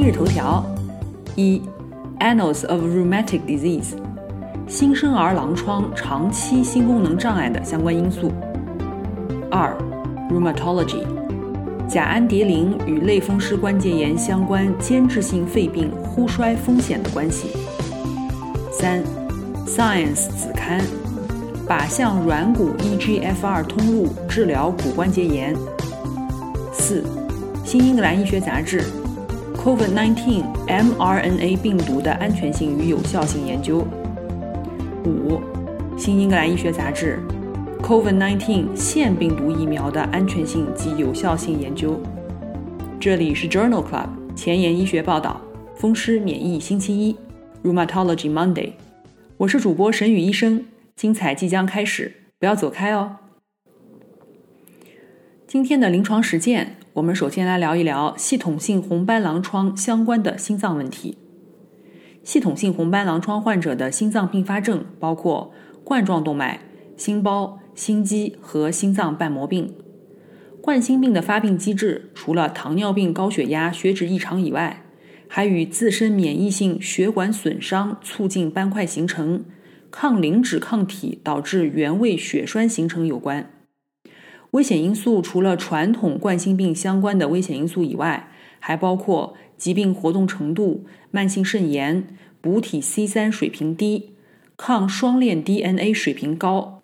今日头条：一，Annals of Rheumatic Disease，新生儿狼疮长期心功能障碍的相关因素。二，Rheumatology，甲氨蝶呤与类风湿关节炎相关间质性肺病呼衰风险的关系。三。Science 子刊，靶向软骨 EGFR 通路治疗骨关节炎。四，新英格兰医学杂志，COVID-19 mRNA 病毒的安全性与有效性研究。五，新英格兰医学杂志，COVID-19 腺病毒疫苗的安全性及有效性研究。这里是 Journal Club 前沿医学报道，风湿免疫星期一，Rheumatology Monday。我是主播沈宇医生，精彩即将开始，不要走开哦。今天的临床实践，我们首先来聊一聊系统性红斑狼疮相关的心脏问题。系统性红斑狼疮患者的心脏并发症包括冠状动脉、心包、心肌和心脏瓣膜病。冠心病的发病机制除了糖尿病、高血压、血脂异常以外，还与自身免疫性血管损伤促进斑块形成，抗磷脂抗体导致原位血栓形成有关。危险因素除了传统冠心病相关的危险因素以外，还包括疾病活动程度、慢性肾炎、补体 C 三水平低、抗双链 DNA 水平高、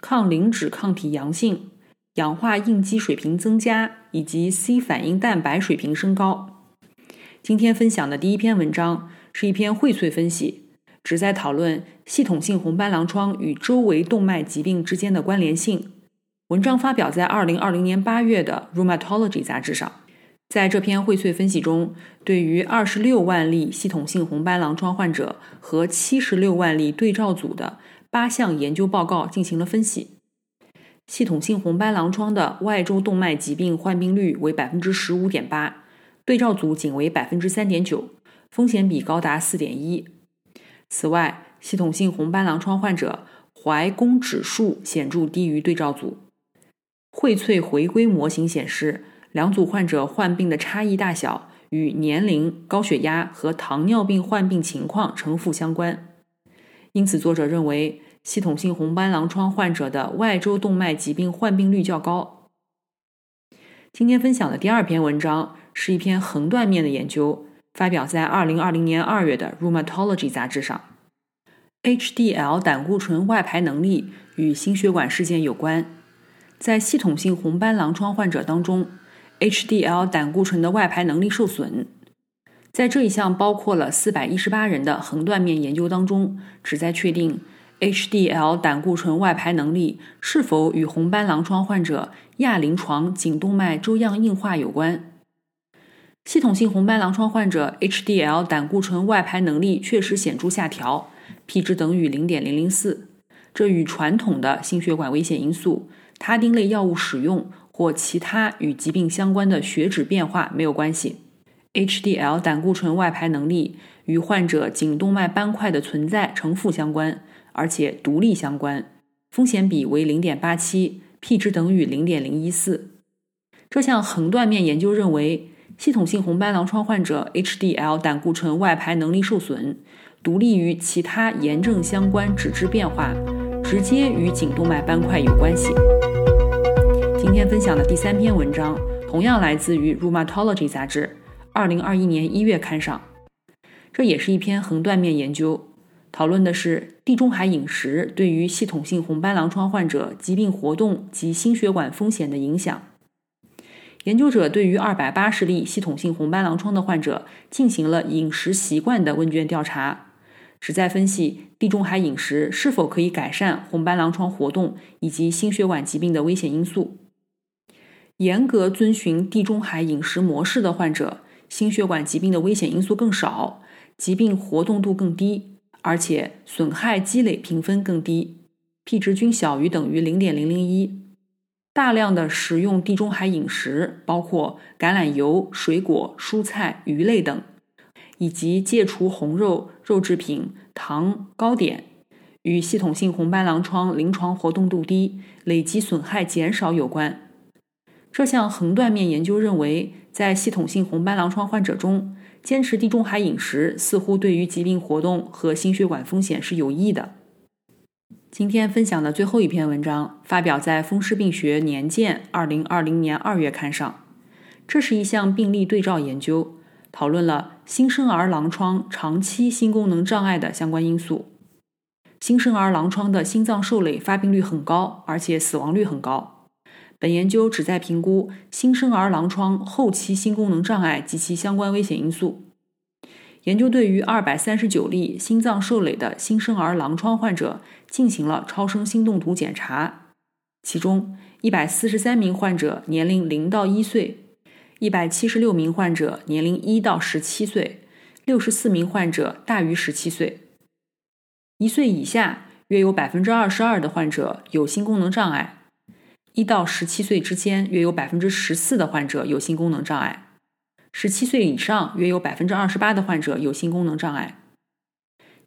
抗磷脂抗体阳性、氧化应激水平增加以及 C 反应蛋白水平升高。今天分享的第一篇文章是一篇荟萃分析，旨在讨论系统性红斑狼疮与周围动脉疾病之间的关联性。文章发表在二零二零年八月的《Rheumatology》杂志上。在这篇荟萃分析中，对于二十六万例系统性红斑狼疮患者和七十六万例对照组的八项研究报告进行了分析。系统性红斑狼疮的外周动脉疾病患病率为百分之十五点八。对照组仅为百分之三点九，风险比高达四点一。此外，系统性红斑狼疮患者怀宫指数显著低于对照组。荟萃回归模型显示，两组患者患病的差异大小与年龄、高血压和糖尿病患病情况呈负相关。因此，作者认为系统性红斑狼疮患者的外周动脉疾病患病率较高。今天分享的第二篇文章。是一篇横断面的研究，发表在二零二零年二月的《Rheumatology》杂志上。HDL 胆固醇外排能力与心血管事件有关。在系统性红斑狼疮患者当中，HDL 胆固醇的外排能力受损。在这一项包括了四百一十八人的横断面研究当中，旨在确定 HDL 胆固醇外排能力是否与红斑狼疮患者亚临床颈动脉粥样硬化有关。系统性红斑狼疮患者 HDL 胆固醇外排能力确实显著下调，P 值等于零点零零四。这与传统的心血管危险因素、他汀类药物使用或其他与疾病相关的血脂变化没有关系。HDL 胆固醇外排能力与患者颈动脉斑块的存在呈负相关，而且独立相关，风险比为零点八七，P 值等于零点零一四。这项横断面研究认为。系统性红斑狼疮患者 HDL 胆固醇外排能力受损，独立于其他炎症相关脂质变化，直接与颈动脉斑块有关系。今天分享的第三篇文章，同样来自于《Rheumatology》杂志，二零二一年一月刊上。这也是一篇横断面研究，讨论的是地中海饮食对于系统性红斑狼疮患者疾病活动及心血管风险的影响。研究者对于二百八十例系统性红斑狼疮的患者进行了饮食习惯的问卷调查，旨在分析地中海饮食是否可以改善红斑狼疮活动以及心血管疾病的危险因素。严格遵循地中海饮食模式的患者，心血管疾病的危险因素更少，疾病活动度更低，而且损害积累评分更低，P 值均小于等于零点零零一。大量的食用地中海饮食，包括橄榄油、水果、蔬菜、鱼类等，以及戒除红肉、肉制品、糖、糕点，与系统性红斑狼疮临床活动度低、累积损害减少有关。这项横断面研究认为，在系统性红斑狼疮患者中，坚持地中海饮食似乎对于疾病活动和心血管风险是有益的。今天分享的最后一篇文章发表在《风湿病学年鉴》二零二零年二月刊上。这是一项病例对照研究，讨论了新生儿狼疮长期心功能障碍的相关因素。新生儿狼疮的心脏受累发病率很高，而且死亡率很高。本研究旨在评估新生儿狼疮后期心功能障碍及其相关危险因素。研究对于二百三十九例心脏受累的新生儿狼疮患者进行了超声心动图检查，其中一百四十三名患者年龄零到一岁，一百七十六名患者年龄一到十七岁，六十四名患者大于十七岁。一岁以下约有百分之二十二的患者有心功能障碍，一到十七岁之间约有百分之十四的患者有心功能障碍。十七岁以上，约有百分之二十八的患者有心功能障碍。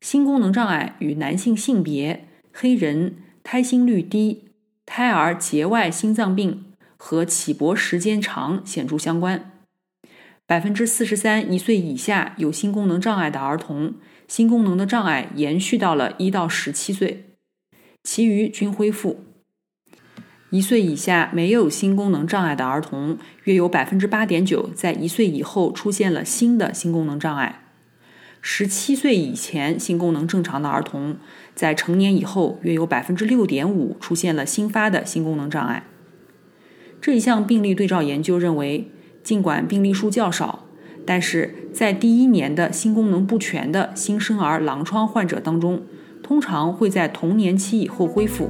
心功能障碍与男性性别、黑人、胎心率低、胎儿节外心脏病和起搏时间长显著相关。百分之四十三一岁以下有心功能障碍的儿童，心功能的障碍延续到了一到十七岁，其余均恢复。一岁以下没有心功能障碍的儿童，约有百分之八点九在一岁以后出现了新的心功能障碍。十七岁以前心功能正常的儿童，在成年以后约有百分之六点五出现了新发的心功能障碍。这一项病例对照研究认为，尽管病例数较少，但是在第一年的心功能不全的新生儿狼疮患者当中，通常会在童年期以后恢复。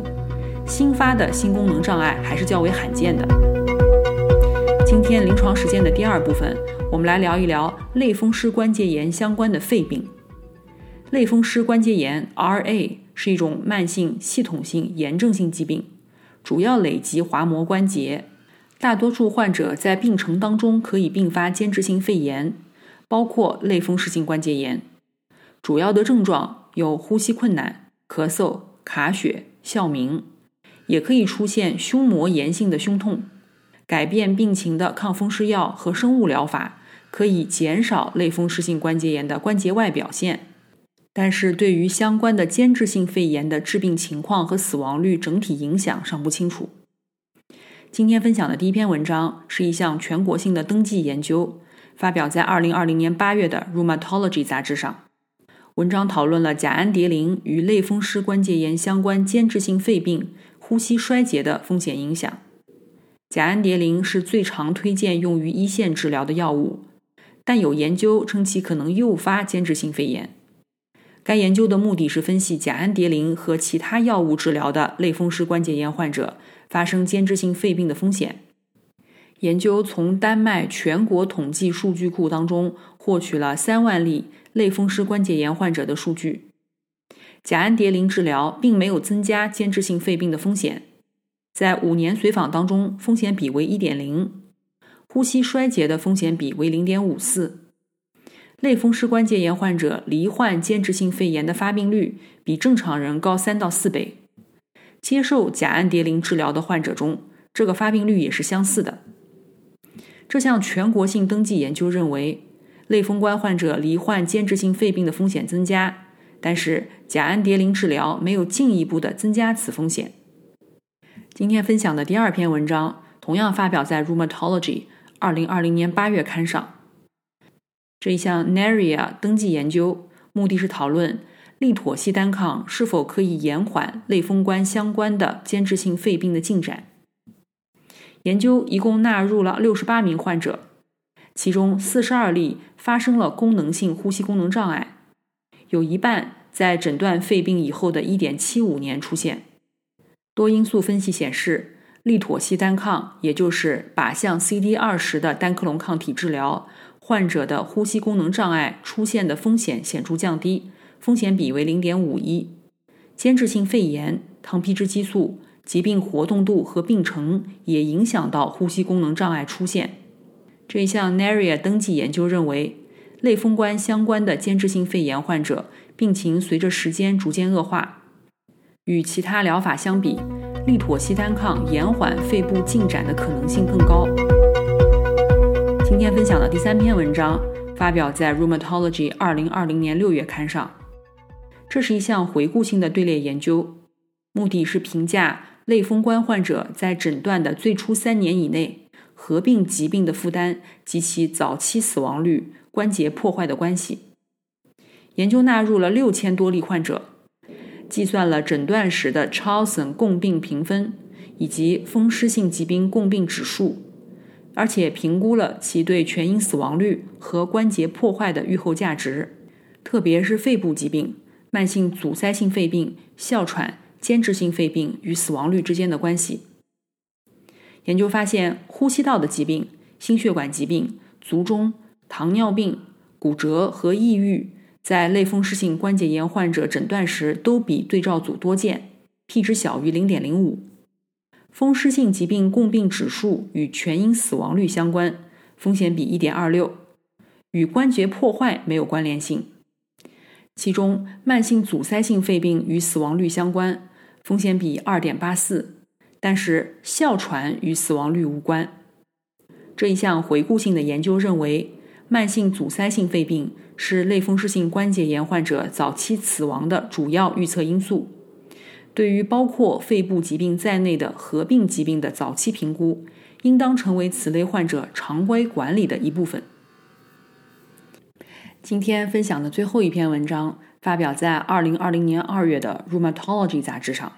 新发的心功能障碍还是较为罕见的。今天临床实践的第二部分，我们来聊一聊类风湿关节炎相关的肺病。类风湿关节炎 （RA） 是一种慢性系统性炎症性疾病，主要累及滑膜关节。大多数患者在病程当中可以并发间质性肺炎，包括类风湿性关节炎。主要的症状有呼吸困难、咳嗽、卡血、哮鸣。也可以出现胸膜炎性的胸痛，改变病情的抗风湿药和生物疗法可以减少类风湿性关节炎的关节外表现，但是对于相关的间质性肺炎的致病情况和死亡率整体影响尚不清楚。今天分享的第一篇文章是一项全国性的登记研究，发表在二零二零年八月的《Rheumatology》杂志上。文章讨论了甲氨蝶呤与类风湿关节炎相关间质性肺病。呼吸衰竭的风险影响。甲氨蝶呤是最常推荐用于一线治疗的药物，但有研究称其可能诱发间质性肺炎。该研究的目的是分析甲氨蝶呤和其他药物治疗的类风湿关节炎患者发生间质性肺病的风险。研究从丹麦全国统计数据库当中获取了三万例类风湿关节炎患者的数据。甲氨蝶呤治疗并没有增加间质性肺病的风险，在五年随访当中，风险比为一点零，呼吸衰竭的风险比为零点五四。类风湿关节炎患者罹患间质性肺炎的发病率比正常人高三到四倍。接受甲氨蝶呤治疗的患者中，这个发病率也是相似的。这项全国性登记研究认为，类风关患者罹患间质性肺病的风险增加。但是甲氨蝶呤治疗没有进一步的增加此风险。今天分享的第二篇文章同样发表在《Rheumatology》二零二零年八月刊上。这一项 NARIA 登记研究目的是讨论利妥昔单抗是否可以延缓类风关相关的间质性肺病的进展。研究一共纳入了六十八名患者，其中四十二例发生了功能性呼吸功能障碍。有一半在诊断肺病以后的1.75年出现。多因素分析显示，利妥昔单抗，也就是靶向 CD 二十的单克隆抗体治疗，患者的呼吸功能障碍出现的风险显著降低，风险比为零点五一。间质性肺炎、糖皮质激素、疾病活动度和病程也影响到呼吸功能障碍出现。这一项 NARIA 登记研究认为，类风关相关的间质性肺炎患者病情随着时间逐渐恶化，与其他疗法相比。利妥昔单抗延缓肺部进展的可能性更高。今天分享的第三篇文章发表在《Rheumatology》二零二零年六月刊上。这是一项回顾性的队列研究，目的是评价类风关患者在诊断的最初三年以内合并疾病的负担及其早期死亡率、关节破坏的关系。研究纳入了六千多例患者。计算了诊断时的 Chalson 共病评分以及风湿性疾病共病指数，而且评估了其对全因死亡率和关节破坏的预后价值，特别是肺部疾病、慢性阻塞性肺病、哮喘、间质性肺病与死亡率之间的关系。研究发现，呼吸道的疾病、心血管疾病、卒中、糖尿病、骨折和抑郁。在类风湿性关节炎患者诊断时，都比对照组多见，p 值小于零点零五。风湿性疾病共病指数与全因死亡率相关，风险比一点二六，与关节破坏没有关联性。其中，慢性阻塞性肺病与死亡率相关，风险比二点八四，但是哮喘与死亡率无关。这一项回顾性的研究认为。慢性阻塞性肺病是类风湿性关节炎患者早期死亡的主要预测因素。对于包括肺部疾病在内的合并疾病的早期评估，应当成为此类患者常规管理的一部分。今天分享的最后一篇文章发表在二零二零年二月的《Rheumatology》杂志上。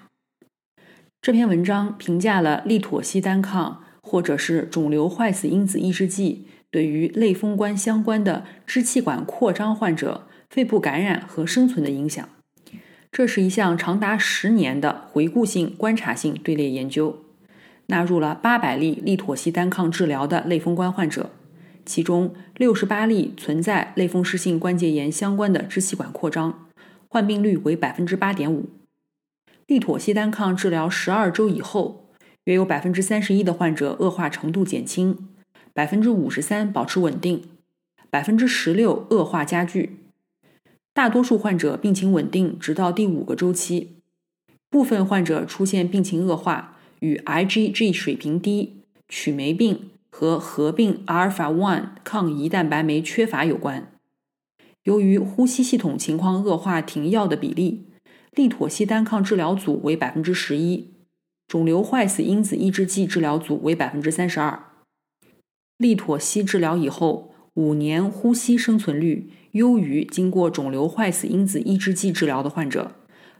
这篇文章评价了利妥昔单抗或者是肿瘤坏死因子抑制剂。对于类风关相关的支气管扩张患者肺部感染和生存的影响，这是一项长达十年的回顾性观察性队列研究，纳入了八百例利妥昔单抗治疗的类风关患者，其中六十八例存在类风湿性关节炎相关的支气管扩张，患病率为百分之八点五。利妥昔单抗治疗十二周以后，约有百分之三十一的患者恶化程度减轻。百分之五十三保持稳定，百分之十六恶化加剧，大多数患者病情稳定直到第五个周期，部分患者出现病情恶化与 IgG 水平低、曲霉病和合并阿尔法 one 抗胰蛋白酶缺乏有关。由于呼吸系统情况恶化，停药的比例，利妥昔单抗治疗组为百分之十一，肿瘤坏死因子抑制剂治疗组为百分之三十二。利妥昔治疗以后，五年呼吸生存率优于经过肿瘤坏死因子抑制剂治疗的患者，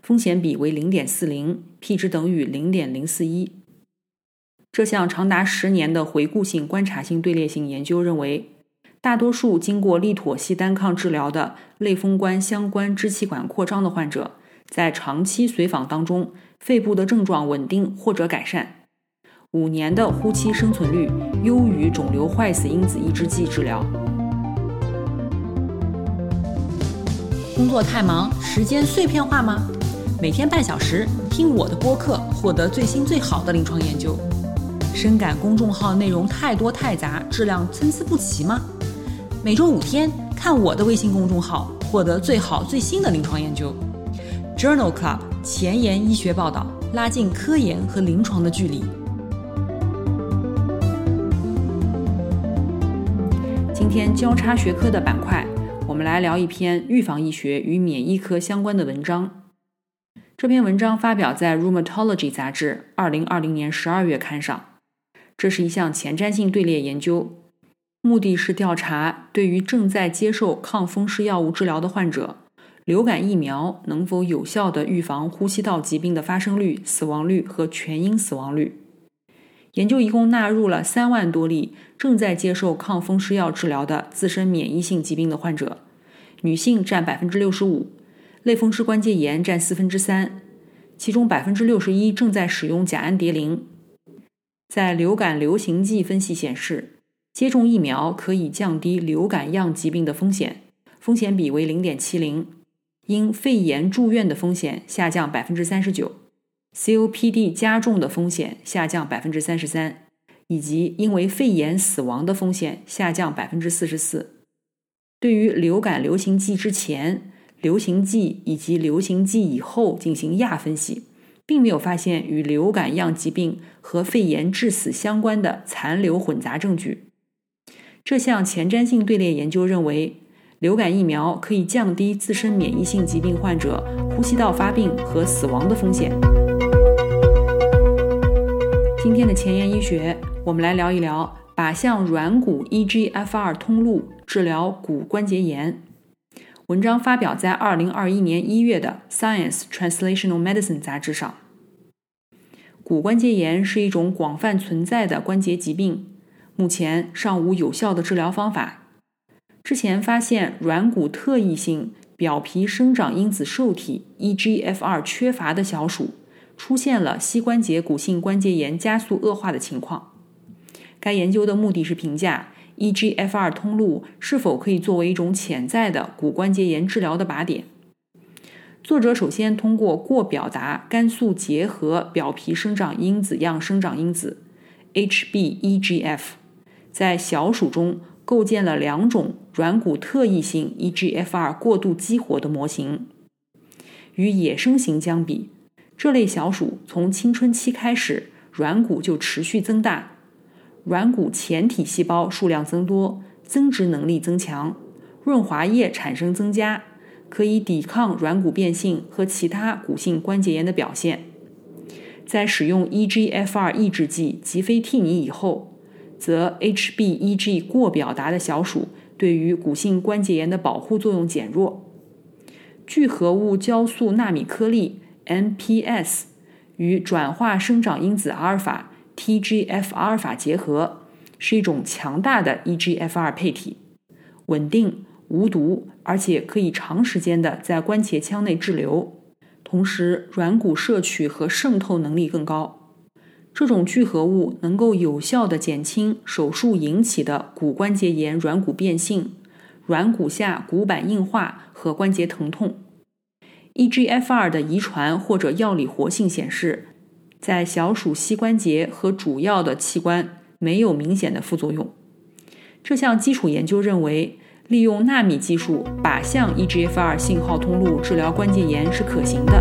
风险比为零点四零，p 值等于零点零四一。这项长达十年的回顾性观察性队列性研究认为，大多数经过利妥昔单抗治疗的类风关相关支气管扩张的患者，在长期随访当中，肺部的症状稳定或者改善。五年的呼吸生存率优于肿瘤坏死因子抑制剂治疗。工作太忙，时间碎片化吗？每天半小时听我的播客，获得最新最好的临床研究。深感公众号内容太多太杂，质量参差不齐吗？每周五天看我的微信公众号，获得最好最新的临床研究。Journal Club 前沿医学报道，拉近科研和临床的距离。今天交叉学科的板块，我们来聊一篇预防医学与免疫科相关的文章。这篇文章发表在《Rheumatology》杂志二零二零年十二月刊上。这是一项前瞻性队列研究，目的是调查对于正在接受抗风湿药物治疗的患者，流感疫苗能否有效的预防呼吸道疾病的发生率、死亡率和全因死亡率。研究一共纳入了三万多例正在接受抗风湿药治疗的自身免疫性疾病的患者，女性占百分之六十五，类风湿关节炎占四分之三，其中百分之六十一正在使用甲氨蝶呤。在流感流行季分析显示，接种疫苗可以降低流感样疾病的风险，风险比为零点七零，因肺炎住院的风险下降百分之三十九，COPD 加重的风险下降百分之三十三，以及因为肺炎死亡的风险下降百分之四十四。对于流感流行季之前、流行季以及流行季以后进行亚分析，并没有发现与流感样疾病和肺炎致死相关的残留混杂证据。这项前瞻性队列研究认为，流感疫苗可以降低自身免疫性疾病患者呼吸道发病和死亡的风险。今天的前沿医学，我们来聊一聊。靶向软骨 EGFR 通路治疗骨关节炎。文章发表在二零二一年一月的《Science Translational Medicine》杂志上。骨关节炎是一种广泛存在的关节疾病，目前尚无有效的治疗方法。之前发现软骨特异性表皮生长因子受体 EGFR 缺乏的小鼠，出现了膝关节骨性关节炎加速恶化的情况。该研究的目的是评价 EGFR 通路是否可以作为一种潜在的骨关节炎治疗的靶点。作者首先通过过表达肝素结合表皮生长因子样生长因子 HBEGF，在小鼠中构建了两种软骨特异性 EGFR 过度激活的模型。与野生型相比，这类小鼠从青春期开始软骨就持续增大。软骨前体细胞数量增多，增殖能力增强，润滑液产生增加，可以抵抗软骨变性和其他骨性关节炎的表现。在使用 EGFR 抑制剂吉非替尼以后，则 HBEG 过表达的小鼠对于骨性关节炎的保护作用减弱。聚合物酵素纳米颗粒 MPS 与转化生长因子阿尔法。TGF 阿尔法结合是一种强大的 EGFR 配体，稳定、无毒，而且可以长时间的在关节腔内滞留，同时软骨摄取和渗透能力更高。这种聚合物能够有效的减轻手术引起的骨关节炎软骨变性、软骨下骨板硬化和关节疼痛。EGFR 的遗传或者药理活性显示。在小鼠膝关节和主要的器官没有明显的副作用。这项基础研究认为，利用纳米技术靶向 EGFR 信号通路治疗关节炎是可行的。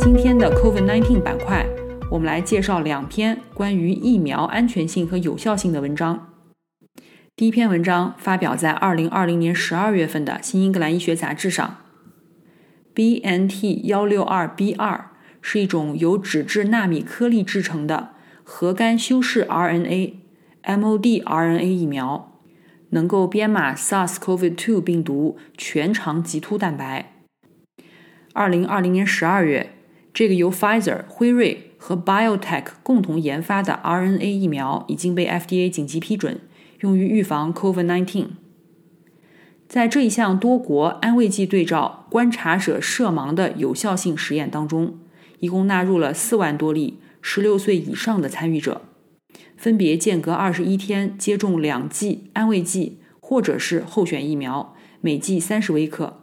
今天的 COVID-19 板块，我们来介绍两篇关于疫苗安全性和有效性的文章。第一篇文章发表在2020年12月份的《新英格兰医学杂志》上，BNT 幺六二 B 二。是一种由脂质纳米颗粒制成的核苷修饰 RNA（MOD）RNA 疫苗，能够编码 SARS-CoV-2 病毒全长棘突蛋白。二零二零年十二月，这个由 Pfizer、辉瑞和 BioTech 共同研发的 RNA 疫苗已经被 FDA 紧急批准，用于预防 COVID-19。在这一项多国安慰剂对照观察者涉盲的有效性实验当中。一共纳入了四万多例十六岁以上的参与者，分别间隔二十一天接种两剂安慰剂或者是候选疫苗，每剂三十微克。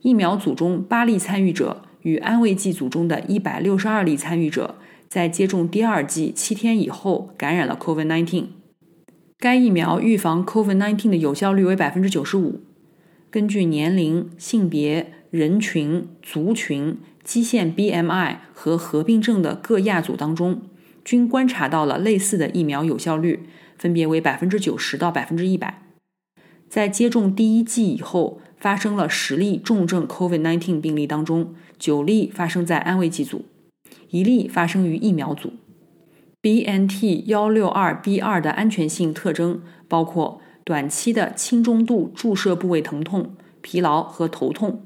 疫苗组中八例参与者与安慰剂组中的一百六十二例参与者，在接种第二剂七天以后感染了 COVID-19。该疫苗预防 COVID-19 的有效率为百分之九十五。根据年龄、性别、人群、族群。基线 BMI 和合并症的各亚组当中，均观察到了类似的疫苗有效率，分别为百分之九十到百分之一百。在接种第一剂以后，发生了十例重症 COVID-19 病例当中，九例发生在安慰剂组，一例发生于疫苗组。BNT 幺六二 B 二的安全性特征包括短期的轻中度注射部位疼痛、疲劳和头痛。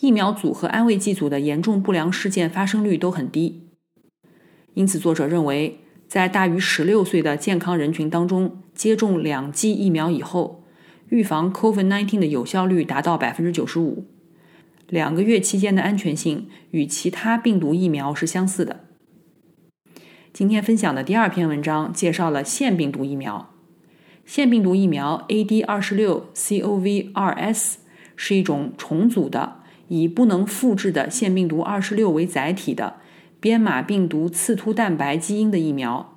疫苗组和安慰剂组的严重不良事件发生率都很低，因此作者认为，在大于十六岁的健康人群当中，接种两剂疫苗以后，预防 COVID-19 的有效率达到百分之九十五，两个月期间的安全性与其他病毒疫苗是相似的。今天分享的第二篇文章介绍了腺病毒疫苗。腺病毒疫苗 AD 二十六 CoV 二 S 是一种重组的、以不能复制的腺病毒二十六为载体的编码病毒刺突蛋白基因的疫苗。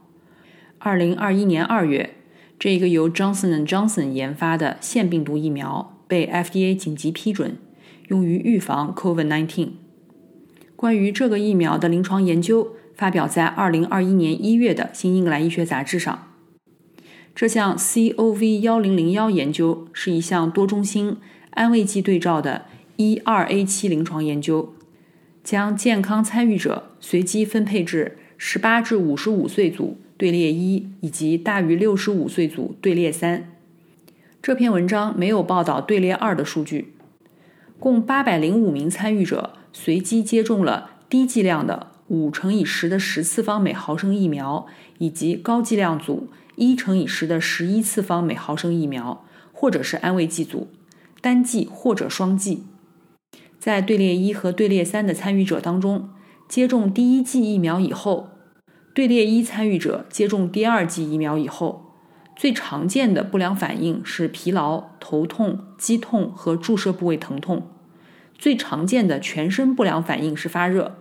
二零二一年二月，这个由 Johnson Johnson 研发的腺病毒疫苗被 FDA 紧急批准，用于预防 COVID-19。关于这个疫苗的临床研究发表在二零二一年一月的《新英格兰医学杂志》上。这项 COV 幺零零幺研究是一项多中心安慰剂对照的一二 A 七临床研究，将健康参与者随机分配至十八至五十五岁组队列一以及大于六十五岁组队列三。这篇文章没有报道队列二的数据。共八百零五名参与者随机接种了低剂量的五乘以十的十次方每毫升疫苗，以及高剂量组。一乘以十的十一次方每毫升疫苗，或者是安慰剂组，单剂或者双剂。在队列一和队列三的参与者当中，接种第一剂疫苗以后，队列一参与者接种第二剂疫苗以后，最常见的不良反应是疲劳、头痛、肌痛和注射部位疼痛。最常见的全身不良反应是发热。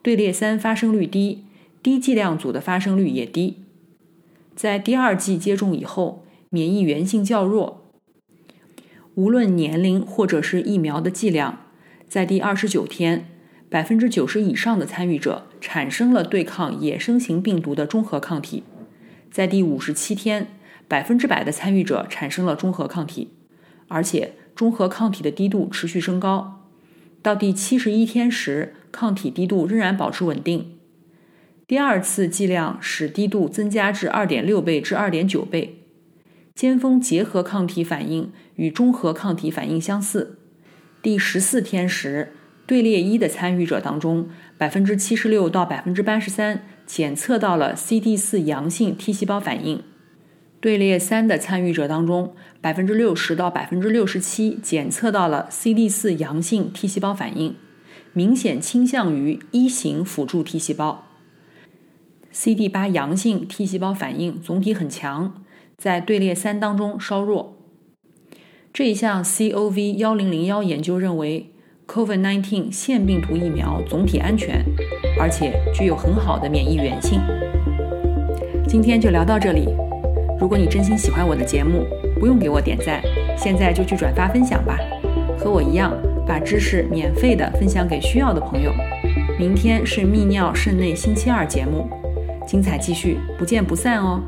队列三发生率低，低剂量组的发生率也低。在第二剂接种以后，免疫原性较弱。无论年龄或者是疫苗的剂量，在第二十九天，百分之九十以上的参与者产生了对抗野生型病毒的中和抗体；在第五十七天，百分之百的参与者产生了中和抗体，而且中和抗体的低度持续升高。到第七十一天时，抗体低度仍然保持稳定。第二次剂量使低度增加至二点六倍至二点九倍，尖峰结合抗体反应与中和抗体反应相似。第十四天时，队列一的参与者当中，百分之七十六到百分之八十三检测到了 CD 四阳性 T 细胞反应；队列三的参与者当中，百分之六十到百分之六十七检测到了 CD 四阳性 T 细胞反应，明显倾向于一型辅助 T 细胞。CD 八阳性 T 细胞反应总体很强，在队列三当中稍弱。这一项 COV 幺零零幺研究认为，COVID-19 腺病毒疫苗总体安全，而且具有很好的免疫原性。今天就聊到这里。如果你真心喜欢我的节目，不用给我点赞，现在就去转发分享吧。和我一样，把知识免费的分享给需要的朋友。明天是泌尿肾内星期二节目。精彩继续，不见不散哦。